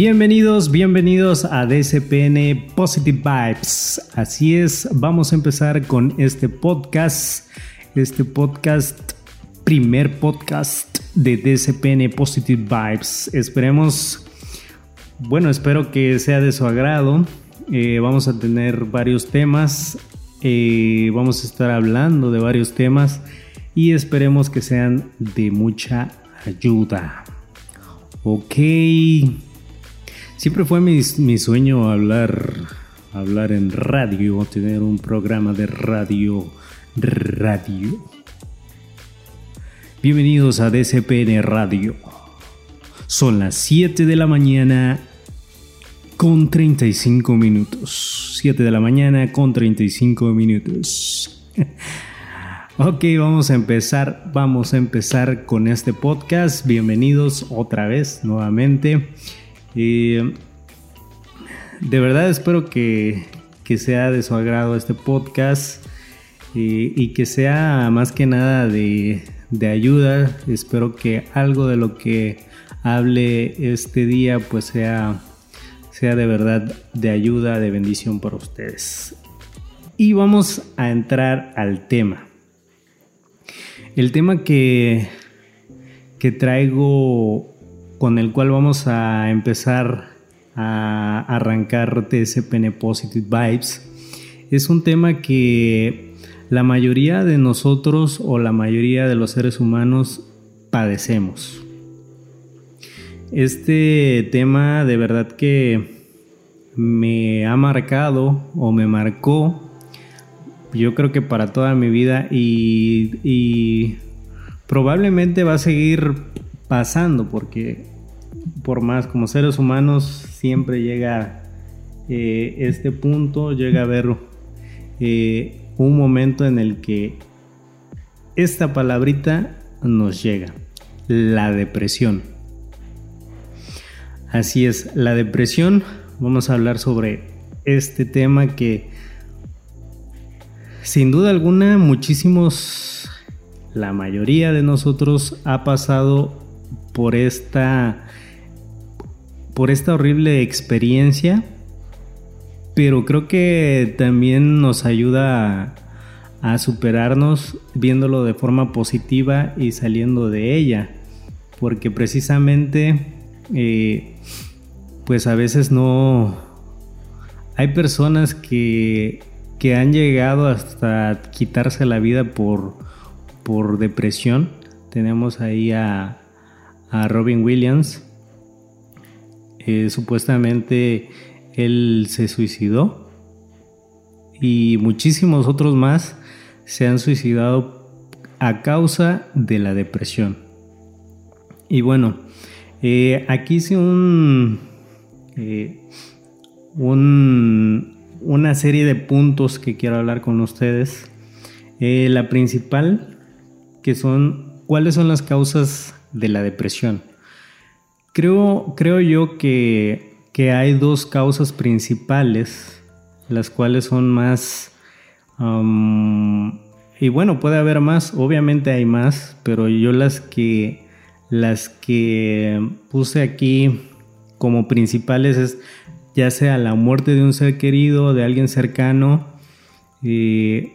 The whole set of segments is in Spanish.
Bienvenidos, bienvenidos a DSPN Positive Vibes. Así es, vamos a empezar con este podcast, este podcast, primer podcast de DSPN Positive Vibes. Esperemos, bueno, espero que sea de su agrado. Eh, vamos a tener varios temas, eh, vamos a estar hablando de varios temas y esperemos que sean de mucha ayuda. Ok. Siempre fue mi, sueño hablar, hablar en radio, tener un programa de radio, radio. Bienvenidos a DCPN Radio. Son las 7 de la mañana con 35 minutos. 7 de la mañana con 35 minutos. ok, vamos a empezar. Vamos a empezar con este podcast. Bienvenidos otra vez, nuevamente. Y de verdad espero que, sea de su agrado este podcast y, que sea más que nada de, ayuda. Espero que algo de lo que hable este día pues sea, sea de verdad de ayuda, de bendición para ustedes. Y vamos a entrar al tema. El tema que, que traigo con el cual vamos a empezar a arrancar TSPN Positive Vibes. Es un tema que la mayoría de nosotros o la mayoría de los seres humanos padecemos. Este tema de verdad que me ha marcado o me marcó yo creo que para toda mi vida y, probablemente va a seguir pasando, porque por más como seres humanos siempre llega eh, este punto, llega a haber eh, un momento en el que esta palabrita nos llega, la depresión. Así es, la depresión, vamos a hablar sobre este tema que sin duda alguna muchísimos, la mayoría de nosotros ha pasado por esta, por esta horrible experiencia, pero creo que también nos ayuda a, superarnos viéndolo de forma positiva y saliendo de ella, porque precisamente eh, pues a veces no... Hay personas que, que han llegado hasta quitarse la vida por, por depresión. Tenemos ahí a, a Robin Williams. Eh, supuestamente él se suicidó y muchísimos otros más se han suicidado a causa de la depresión. Y bueno, eh, aquí hice eh, un, una serie de puntos que quiero hablar con ustedes. la principal, que son cuáles son las causas de la depresión. Creo, creo yo que, que hay dos causas principales, las cuales son más... y bueno, puede haber más, obviamente hay más, pero yo las que, las que puse aquí como principales es ya sea la muerte de un ser querido, de alguien cercano, eh,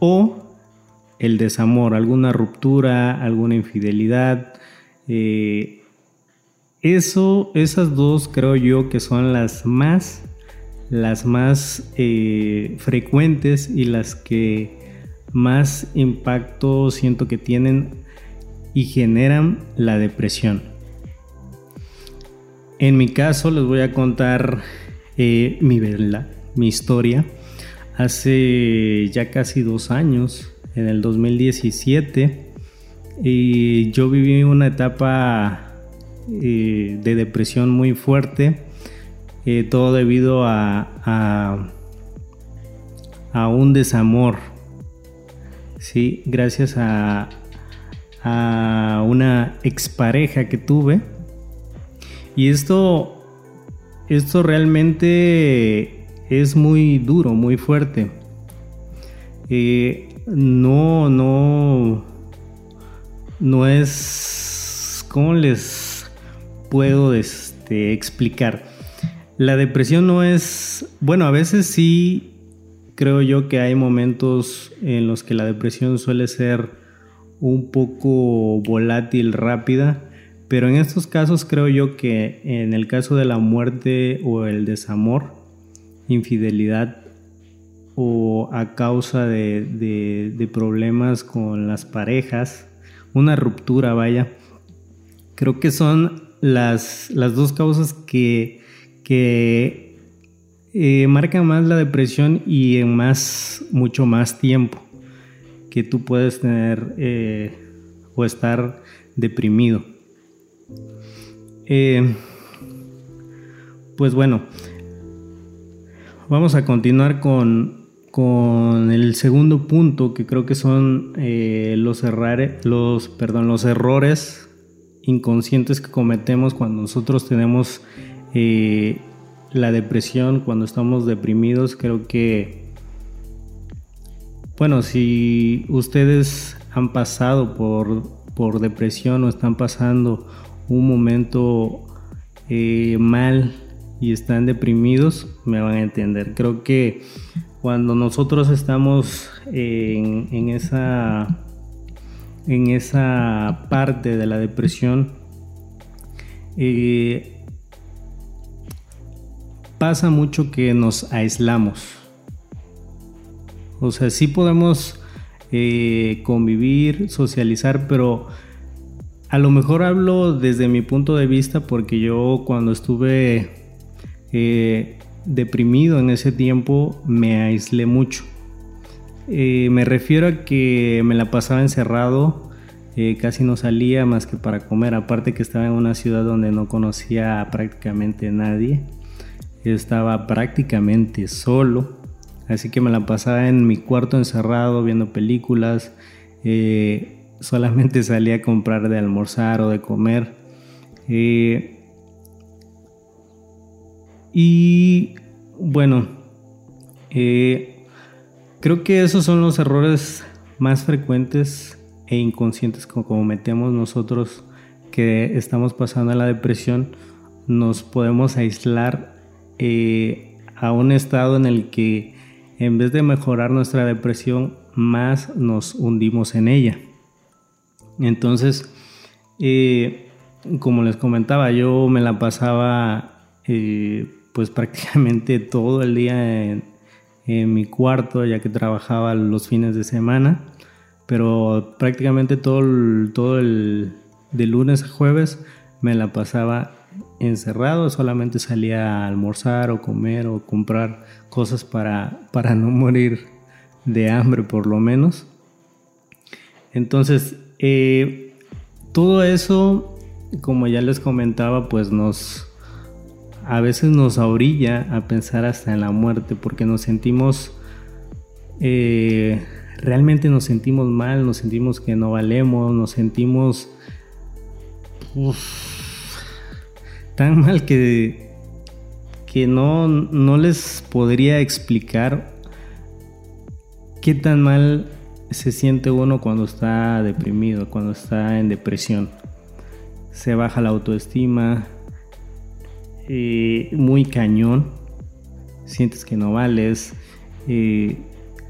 o el desamor, alguna ruptura, alguna infidelidad. Eh, eso, esas dos creo yo que son las más, las más eh, frecuentes y las que más impacto siento que tienen y generan la depresión. En mi caso les voy a contar eh, mi, mi historia. Hace ya casi dos años en el 2017 y yo viví una etapa eh, de depresión muy fuerte, eh, todo debido a, a, un desamor, ¿sí? gracias a, a una expareja que tuve. Y esto, esto realmente es muy duro, muy fuerte. Eh, no, no, no es, ¿cómo les puedo este, explicar? La depresión no es, bueno, a veces sí creo yo que hay momentos en los que la depresión suele ser un poco volátil, rápida, pero en estos casos creo yo que en el caso de la muerte o el desamor, infidelidad o a causa de, problemas con las parejas, una ruptura, vaya, creo que son las, las dos causas que, que eh, marca más la depresión y en más, mucho más tiempo que tú puedes tener eh, o estar deprimido. Eh, pues bueno, vamos a continuar con, con, el segundo punto que creo que son los, los, perdón, los errores inconscientes que cometemos cuando nosotros tenemos la depresión, cuando estamos deprimidos, creo que, bueno, si ustedes han pasado por, por depresión o están pasando un momento eh, mal y están deprimidos, me van a entender. Creo que cuando nosotros estamos en, en esa en esa parte de la depresión eh, pasa mucho que nos aislamos. O sea, sí podemos eh, convivir, socializar, pero a lo mejor hablo desde mi punto de vista porque yo cuando estuve eh, deprimido en ese tiempo me aislé mucho. Eh, me refiero a que me la pasaba encerrado, casi no salía más que para comer, aparte que estaba en una ciudad donde no conocía prácticamente nadie estaba prácticamente solo, así que me la pasaba en mi cuarto encerrado viendo películas, eh, solamente salía a comprar de almorzar o de comer. Eh, y bueno, eh, creo que esos son los errores más frecuentes e inconscientes que cometemos nosotros que estamos pasando a la depresión. Nos podemos aislar eh, a un estado en el que en vez de mejorar nuestra depresión, más nos hundimos en ella. Entonces, eh, como les comentaba, yo me la pasaba eh, pues prácticamente todo el día en, mi cuarto, ya que trabajaba los fines de semana, pero prácticamente todo todo el de lunes a jueves me la pasaba encerrado, solamente salía a almorzar o comer o comprar cosas para, para no morir de hambre por lo menos. Entonces, eh, todo eso, como ya les comentaba, pues nos a veces nos orilla a pensar hasta en la muerte porque nos sentimos eh, realmente nos sentimos mal, nos sentimos que no valemos, nos sentimos tan mal que, que no, no les podría explicar qué tan mal se siente uno cuando está deprimido, cuando está en depresión. Se baja la autoestima, eh, muy cañón, sientes que no vales. Eh,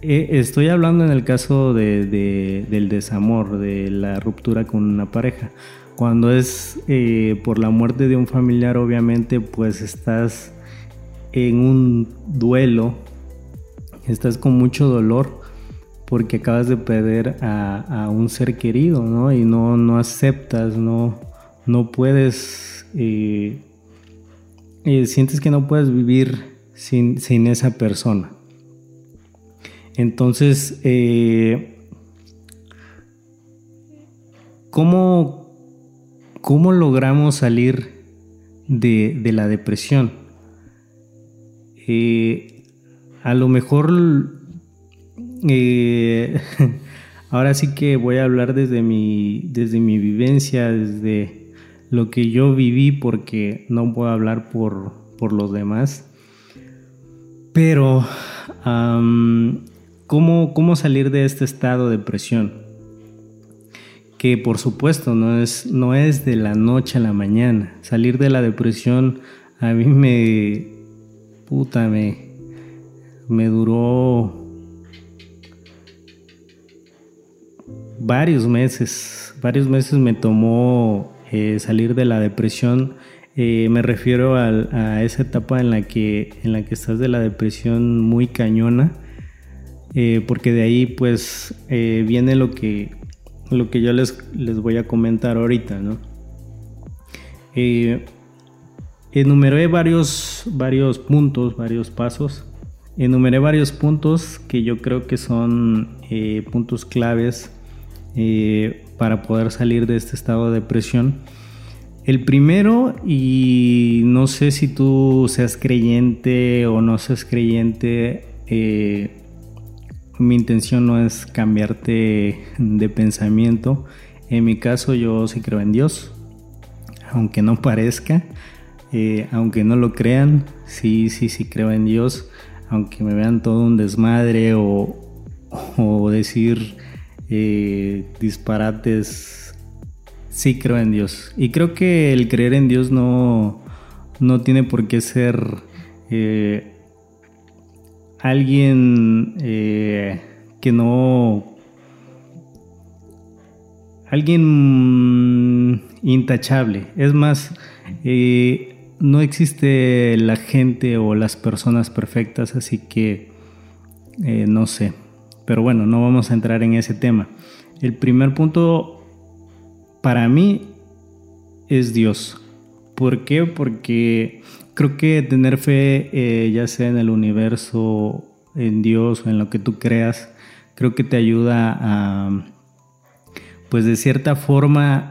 eh, estoy hablando en el caso del desamor, de la ruptura con una pareja. Cuando es por la muerte de un familiar, obviamente, pues estás en un duelo, estás con mucho dolor porque acabas de perder a, un ser querido, ¿no? Y no, no aceptas, no, no puedes, eh, sientes que no puedes vivir sin, sin esa persona. Entonces, ¿cómo, ¿Cómo logramos salir de, la depresión? Eh, a lo mejor, eh, ahora sí que voy a hablar desde mi, desde mi vivencia, desde lo que yo viví porque no puedo hablar por, por los demás. Pero, ¿cómo, ¿cómo salir de este estado de presión? Que por supuesto no es, no es de la noche a la mañana. Salir de la depresión a mí me... puta, me, me duró varios meses, varios meses me tomó eh, salir de la depresión. Eh, me refiero a, esa etapa en la, que, en la que estás de la depresión muy cañona, eh, porque de ahí pues viene lo que, lo que yo les, les voy a comentar ahorita, ¿no? enumeré varios, varios puntos, varios pasos. Enumeré varios puntos que yo creo que son puntos claves para poder salir de este estado de depresión. El primero, y no sé si tú seas creyente o no seas creyente, eh, mi intención no es cambiarte de pensamiento. En mi caso yo sí creo en Dios, aunque no parezca, eh, aunque no lo crean, sí, sí, sí creo en Dios, aunque me vean todo un desmadre o, o decir eh, disparates, sí creo en Dios. Y creo que el creer en Dios no, no tiene por qué ser eh, alguien eh, que no... Alguien intachable. Es más, no existe la gente o las personas perfectas, así que no sé. Pero bueno, no vamos a entrar en ese tema. El primer punto para mí es Dios. ¿Por qué? Porque creo que tener fe, eh, ya sea en el universo, en Dios o en lo que tú creas, creo que te ayuda a, pues de cierta forma,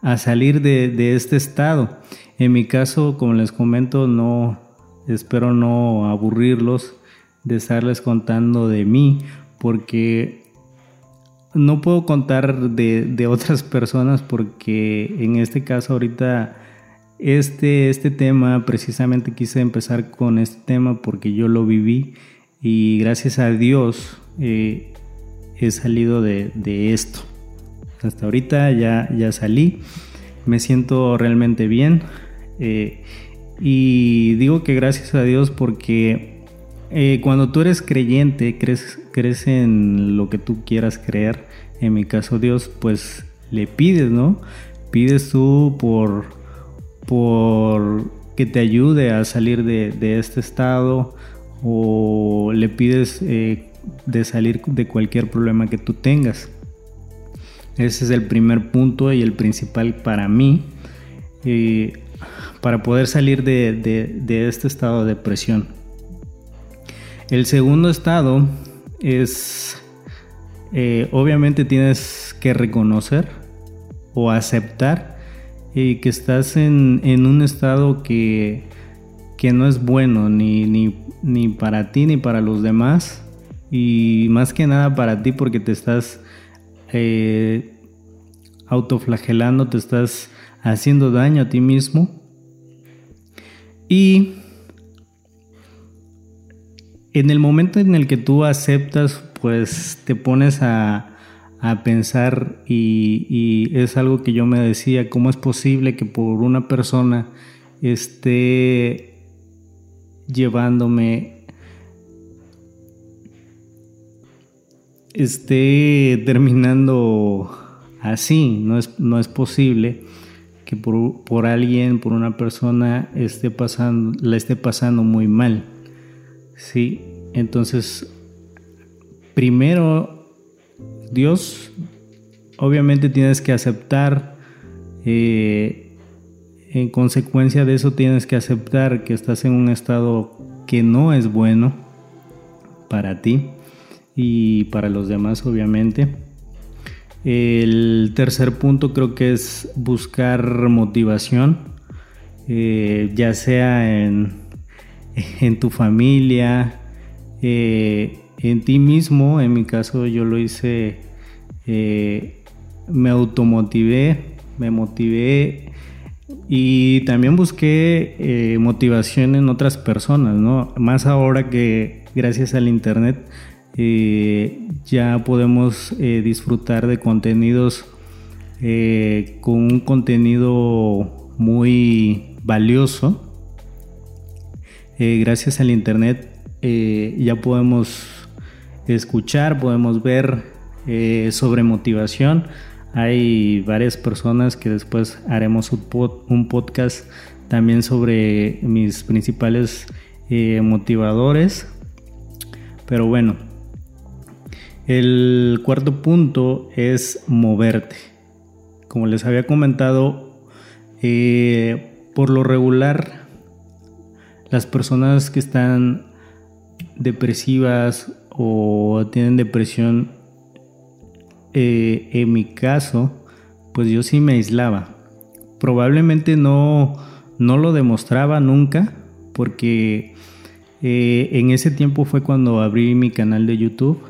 a, salir de, de, este estado. En mi caso, como les comento, no espero no aburrirlos de estarles contando de mí, porque no puedo contar de, otras personas porque en este caso ahorita este, este tema, precisamente quise empezar con este tema porque yo lo viví y gracias a Dios eh, he salido de, esto. Hasta ahorita ya, ya salí, me siento realmente bien eh, y digo que gracias a Dios porque eh, cuando tú eres creyente, crees, crees en lo que tú quieras creer, en mi caso Dios, pues le pides, ¿no? Pides tú por, por que te ayude a salir de, este estado o le pides eh, de salir de cualquier problema que tú tengas. Ese es el primer punto y el principal para mí, eh, para poder salir de, de este estado de depresión. El segundo estado es, eh, obviamente tienes que reconocer o aceptar eh, que estás en, un estado que, no es bueno ni, ni, para ti ni para los demás y más que nada para ti porque te estás eh, autoflagelando, te estás haciendo daño a ti mismo. Y en el momento en el que tú aceptas, pues te pones a, pensar y, es algo que yo me decía, ¿cómo es posible que por una persona esté llevándome, esté terminando así? No es, no es posible que por, por alguien, por una persona esté pasando, la esté pasando muy mal. Sí, entonces, primero, Dios, obviamente tienes que aceptar, eh, en consecuencia de eso tienes que aceptar que estás en un estado que no es bueno para ti y para los demás, obviamente. El tercer punto creo que es buscar motivación, eh, ya sea en en tu familia, eh, en ti mismo. En mi caso yo lo hice, eh, me automotivé me motivé y también busqué eh, motivación en otras personas, ¿no? Más ahora que gracias al Internet eh, ya podemos disfrutar de contenidos con un contenido muy valioso. Gracias al Internet ya podemos escuchar, podemos ver sobre motivación hay varias personas que después haremos un, podcast también sobre mis principales eh, motivadores. Pero bueno, el cuarto punto es moverte. Como les había comentado, eh, por lo regular, las personas que están depresivas o tienen depresión eh, en mi caso, pues yo sí me aislaba. Probablemente no, no lo demostraba nunca, porque eh, en ese tiempo fue cuando abrí mi canal de YouTube.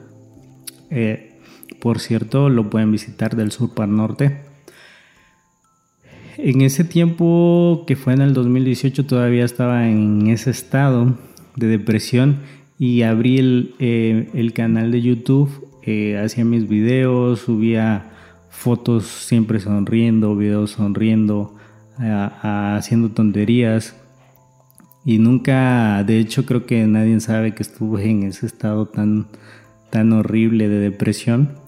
Eh, por cierto, lo pueden visitar del sur para el norte. En ese tiempo, que fue en el 2018, todavía estaba en ese estado de depresión y abrí el, el canal de YouTube hacía mis videos, subía fotos siempre sonriendo, videos sonriendo, haciendo tonterías. Y nunca, de hecho creo que nadie sabe que estuve en ese estado tan, tan horrible de depresión.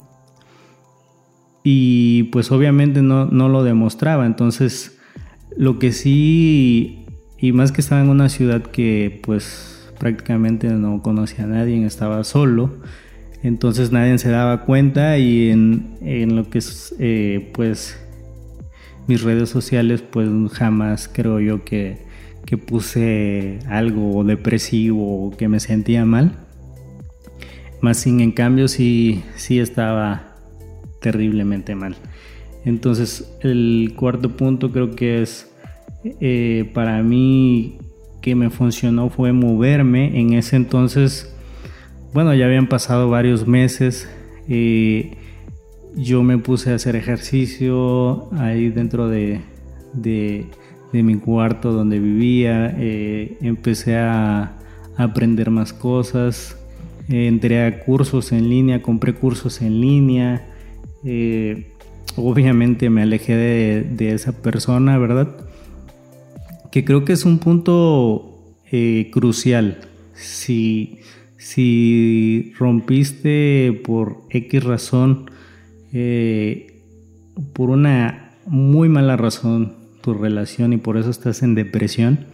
Y pues obviamente no, no lo demostraba. Entonces, lo que sí, y más que estaba en una ciudad que pues prácticamente no conocía a nadie, estaba solo entonces nadie se daba cuenta y en, lo que es eh, pues mis redes sociales pues jamás creo yo que, puse algo depresivo o que me sentía mal. Más sin en cambio sí, sí estaba terriblemente mal. Entonces el cuarto punto creo que es eh, para mí que me funcionó fue moverme. En ese entonces bueno, ya habían pasado varios meses. y yo me puse a hacer ejercicio ahí dentro de, mi cuarto donde vivía. Eh, empecé a, aprender más cosas. entré a cursos en línea, compré cursos en línea. Eh, obviamente me alejé de, esa persona, ¿verdad? Que creo que es un punto eh, crucial. Si si rompiste por X razón, eh, por una muy mala razón tu relación y por eso estás en depresión,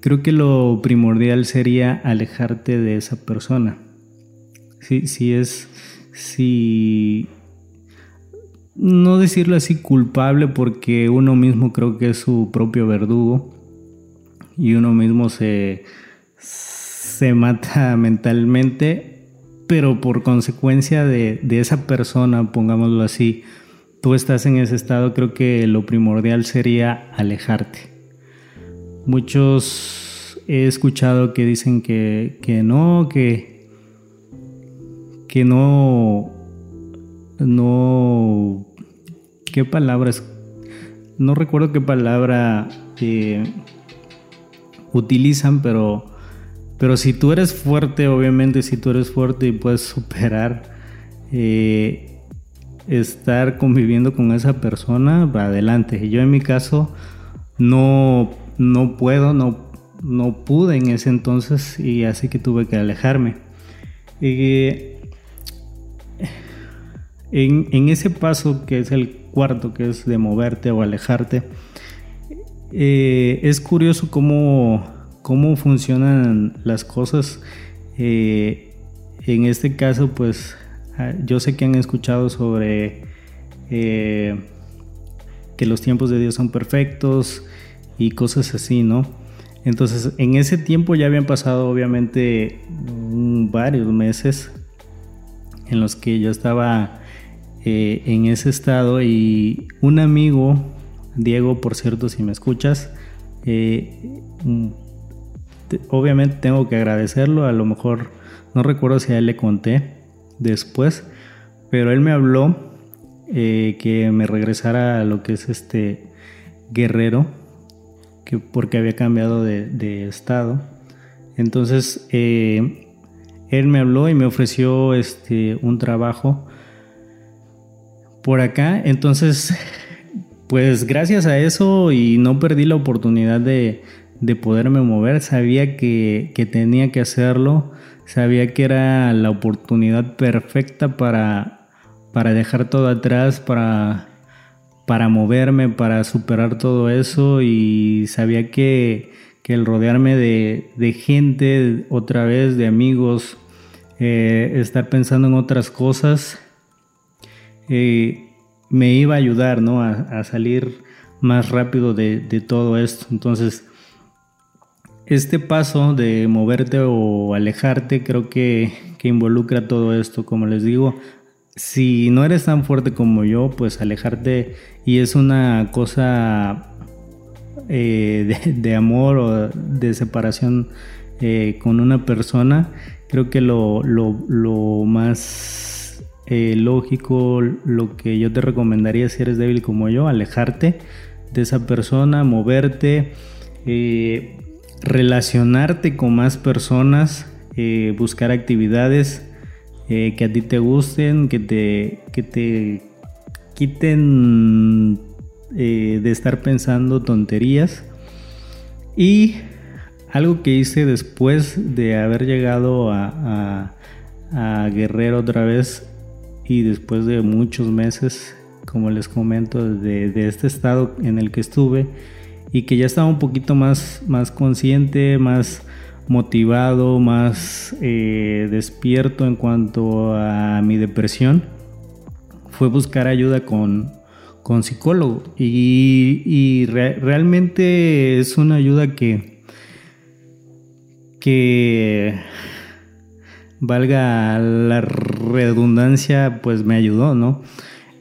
creo que lo primordial sería alejarte de esa persona. Si, si es, si, no decirlo así culpable porque uno mismo creo que es su propio verdugo y uno mismo se se mata mentalmente, pero por consecuencia de, esa persona, pongámoslo así, tú estás en ese estado, creo que lo primordial sería alejarte. Muchos he escuchado que dicen que, que no, que, que no, no, ¿qué palabras? No recuerdo qué palabra eh, utilizan, pero pero si tú eres fuerte, obviamente, si tú eres fuerte y puedes superar eh, estar conviviendo con esa persona, adelante. Yo en mi caso no, no puedo, no, no pude en ese entonces y así que tuve que alejarme. En, ese paso que es el cuarto, que es de moverte o alejarte, eh, es curioso cómo cómo funcionan las cosas. Eh, en este caso, pues ah, yo sé que han escuchado sobre eh, que los tiempos de Dios son perfectos y cosas así, ¿no? Entonces, en ese tiempo ya habían pasado obviamente varios meses en los que yo estaba eh, en ese estado y un amigo, Diego, por cierto, si me escuchas, obviamente tengo que agradecerlo, a lo mejor no recuerdo si a él le conté después, pero él me habló eh, que me regresara a lo que es este guerrero, que porque había cambiado de, estado. Entonces eh, él me habló y me ofreció este, un trabajo por acá. Entonces, pues gracias a eso y no perdí la oportunidad de, poderme mover. Sabía que, que tenía que hacerlo. Sabía que era la oportunidad perfecta para para dejar todo atrás, para, para moverme, para superar todo eso y sabía que, el rodearme de, gente otra vez, de amigos, eh, estar pensando en otras cosas, me iba a ayudar ¿no? a, salir más rápido de, todo esto. Entonces, este paso de moverte o alejarte creo que, que involucra todo esto. Como les digo, si no eres tan fuerte como yo, pues alejarte y es una cosa eh, de, amor o de separación eh, con una persona, creo que lo, más eh, lógico, lo que yo te recomendaría si eres débil como yo, alejarte de esa persona, moverte, relacionarte con más personas, buscar actividades eh, que a ti te gusten, que te, que te quiten eh, de estar pensando tonterías. Y algo que hice después de haber llegado a, Guerrero otra vez y después de muchos meses, como les comento, de, de, este estado en el que estuve y que ya estaba un poquito más, más consciente, más motivado, más eh, despierto en cuanto a mi depresión, fue buscar ayuda con, con psicólogo. Y, realmente es una ayuda que, que valga la redundancia, pues me ayudó, ¿no?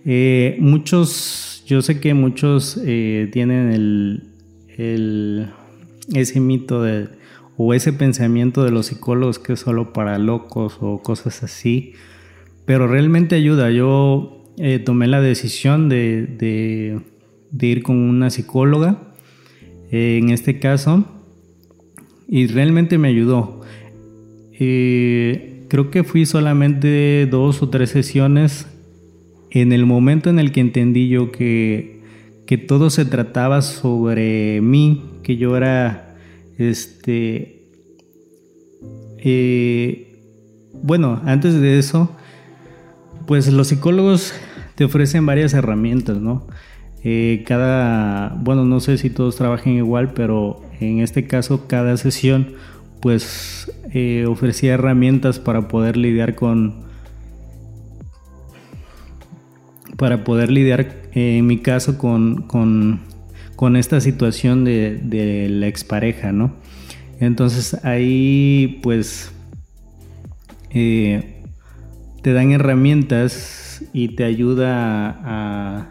Eh, muchos, yo sé que muchos eh, tienen el, el, ese mito de o ese pensamiento de los psicólogos que es solo para locos o cosas así, pero realmente ayuda. Yo eh, tomé la decisión de, ir con una psicóloga, en este caso, y realmente me ayudó. Creo que fui solamente dos o tres sesiones en el momento en el que entendí yo que, que todo se trataba sobre mí, que yo era este. Eh, bueno, antes de eso, pues los psicólogos te ofrecen varias herramientas, ¿no? Eh, cada, bueno, no sé si todos trabajen igual, pero en este caso cada sesión pues eh, ofrecía herramientas para poder lidiar con, para poder lidiar en mi caso con, con con esta situación de, la expareja, ¿no? Entonces ahí pues eh, te dan herramientas y te ayuda a,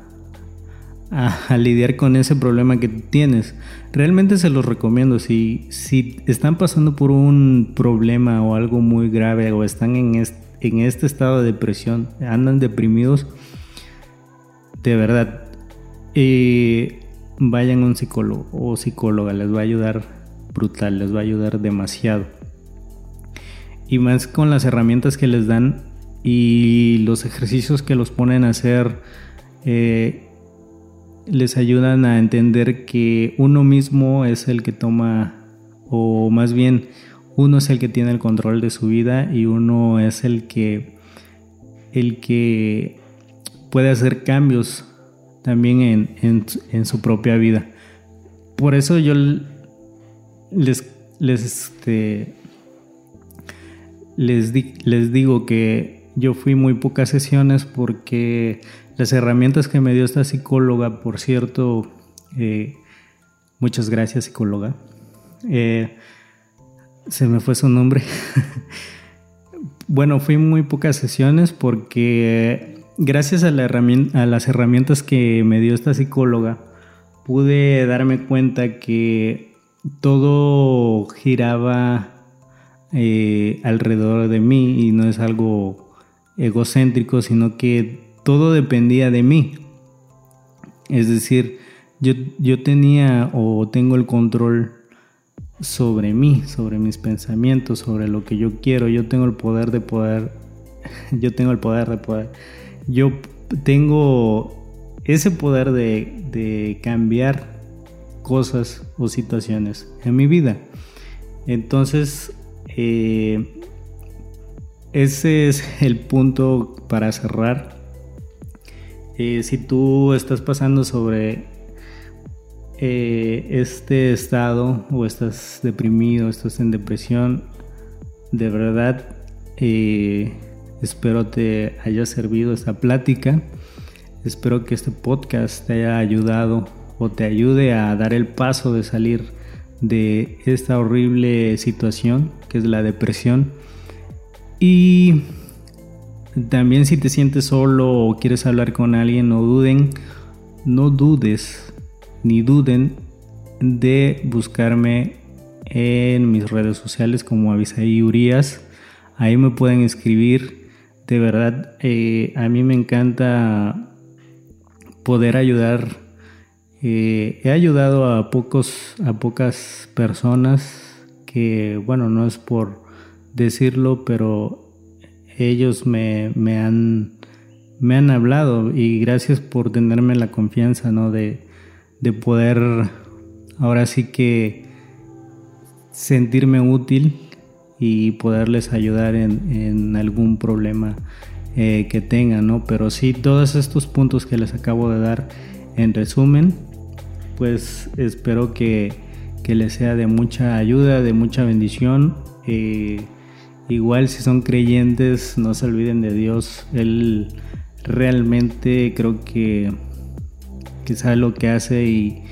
a, lidiar con ese problema que tienes. Realmente se los recomiendo. Si, si están pasando por un problema o algo muy grave o están en en este estado de depresión, andan deprimidos, de verdad, eh, vayan a un psicólogo o psicóloga, les va a ayudar brutal, les va a ayudar demasiado. Y más con las herramientas que les dan y los ejercicios que los ponen a hacer, eh, les ayudan a entender que uno mismo es el que toma, o más bien, uno es el que tiene el control de su vida y uno es el que, el que puede hacer cambios también en, su propia vida. Por eso yo les, les, este, les, les digo que yo fui muy pocas sesiones porque las herramientas que me dio esta psicóloga, por cierto, eh, muchas gracias psicóloga, eh, se me fue su nombre. bueno, fui muy pocas sesiones porque gracias a, las herramientas que me dio esta psicóloga, pude darme cuenta que todo giraba eh, alrededor de mí y no es algo egocéntrico, sino que todo dependía de mí. Es decir, yo, yo tenía o tengo el control sobre mí, sobre mis pensamientos, sobre lo que yo quiero. Yo tengo el poder de poder, yo tengo el poder de poder, yo tengo ese poder de, de cambiar cosas o situaciones en mi vida. Entonces, eh, ese es el punto para cerrar. Eh, si tú estás pasando sobre eh, este estado o estás deprimido, estás en depresión, de verdad espero te haya servido esta plática. Espero que este podcast te haya ayudado o te ayude a dar el paso de salir de esta horrible situación que es la depresión. Y también si te sientes solo o quieres hablar con alguien, no duden, no dudes ni duden de buscarme en mis redes sociales como Avisaí Urias. Ahí me pueden escribir. De verdad, eh, a mí me encanta poder ayudar eh, he ayudado a pocos, a pocas personas que, bueno, no es por decirlo, pero ellos me, han, me han hablado y gracias por tenerme la confianza, ¿no? De, poder ahora sí que sentirme útil y poderles ayudar en, algún problema eh, que tengan, ¿no? Pero sí, todos estos puntos que les acabo de dar en resumen, pues espero que, les sea de mucha ayuda, de mucha bendición. Eh, igual si son creyentes, no se olviden de Dios. Él realmente creo que, que sabe lo que hace y,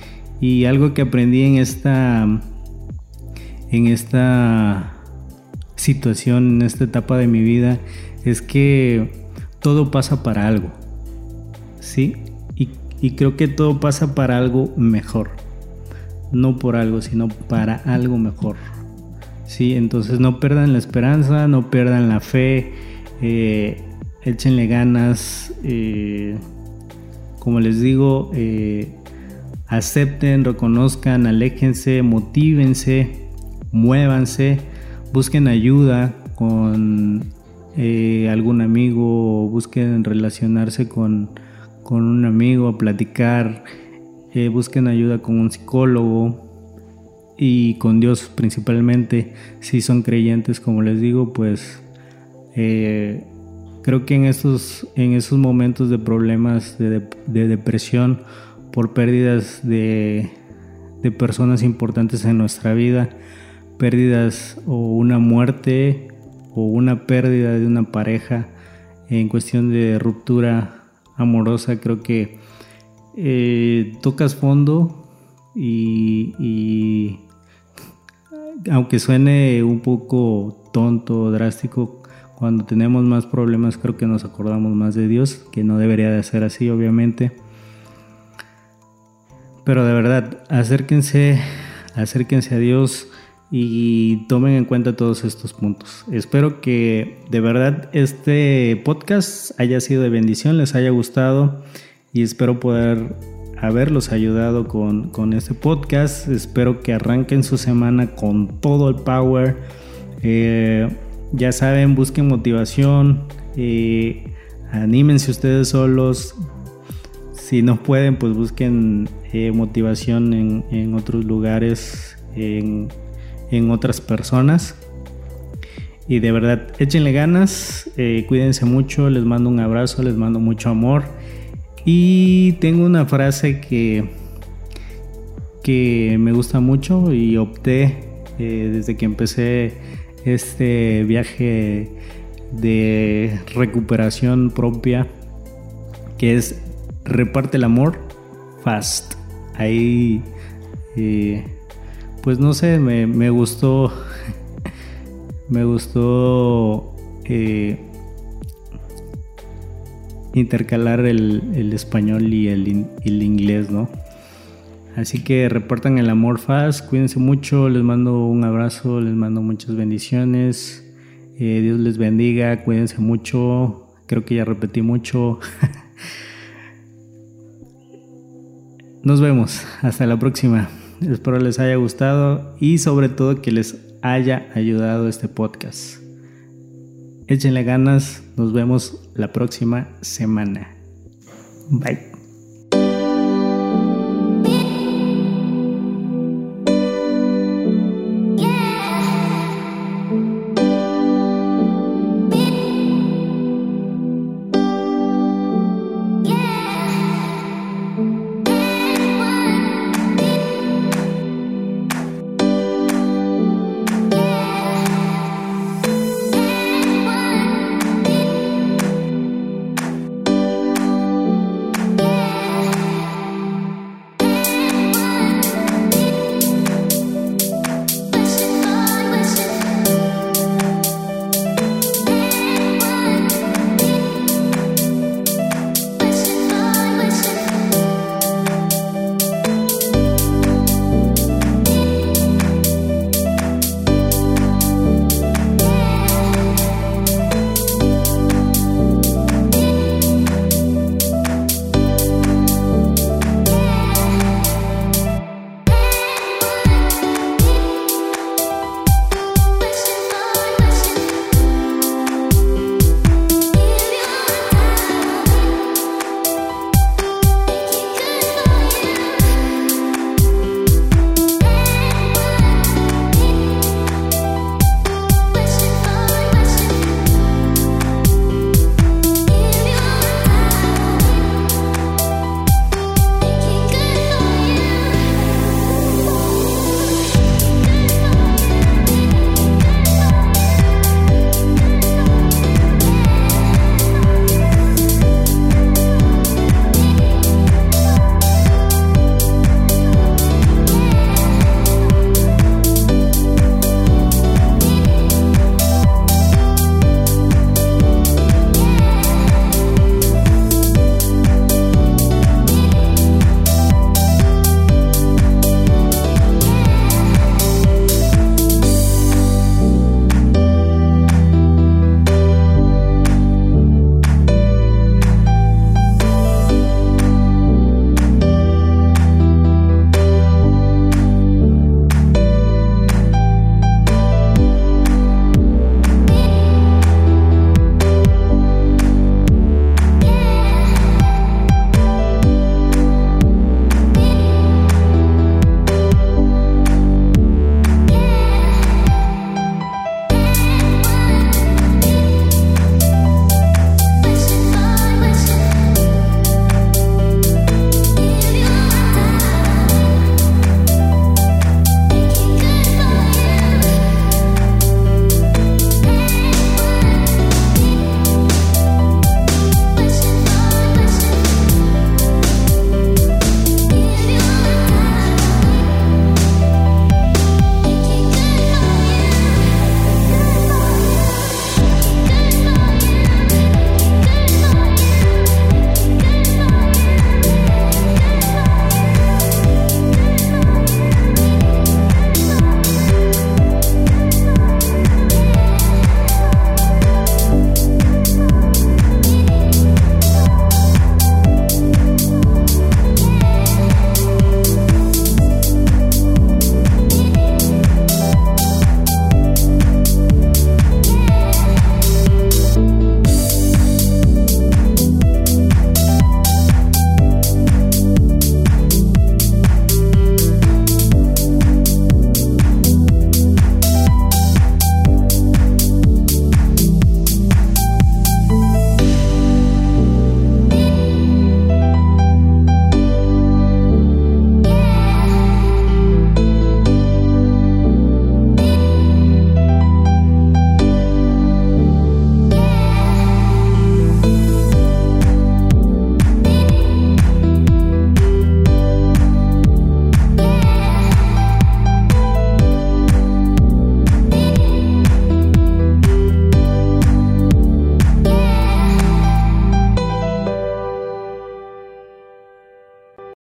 y algo que aprendí en esta, en esta situación, en esta etapa de mi vida, es que todo pasa para algo. ¿Sí? Y creo que todo pasa para algo mejor. No por algo, sino para algo mejor. Sí, entonces no pierdan la esperanza, no pierdan la fe, eh, échenle ganas. Eh, como les digo, eh, acepten, reconozcan, aléjense, motívense, muévanse, busquen ayuda con algún amigo, busquen relacionarse con con un amigo, platicar, busquen ayuda con un psicólogo y con Dios principalmente. Si son creyentes, como les digo, pues eh, creo que en esos, en esos momentos de problemas de, depresión por pérdidas de, de personas importantes en nuestra vida, pérdidas o una muerte o una pérdida de una pareja en cuestión de ruptura amorosa, creo que eh, tocas fondo y, aunque suene un poco tonto, drástico, cuando tenemos más problemas creo que nos acordamos más de Dios, que no debería de ser así obviamente. Pero de verdad, acérquense, acérquense a Dios y tomen en cuenta todos estos puntos. Espero que de verdad este podcast haya sido de bendición, les haya gustado y espero poder haberlos ayudado con, este podcast. Espero que arranquen su semana con todo el power. Eh, ya saben, busquen motivación, eh, anímense ustedes solos. Si no pueden, pues busquen eh, motivación en, en otros lugares, en en otras personas. Y de verdad, échenle ganas, eh, cuídense mucho, les mando un abrazo, les mando mucho amor. Y tengo una frase que, que me gusta mucho y opté eh, desde que empecé este viaje de recuperación propia, que es reparte el amor fast. Ahí eh, pues no sé, me, gustó, me gustó eh, intercalar el, español y el, inglés, ¿no? Así que reportan el amor fast, cuídense mucho, les mando un abrazo, les mando muchas bendiciones, eh, Dios les bendiga, cuídense mucho, creo que ya repetí mucho. Nos vemos. Hasta la próxima. Espero les haya gustado y sobre todo que les haya ayudado este podcast. Échenle ganas. Nos vemos la próxima semana. Bye.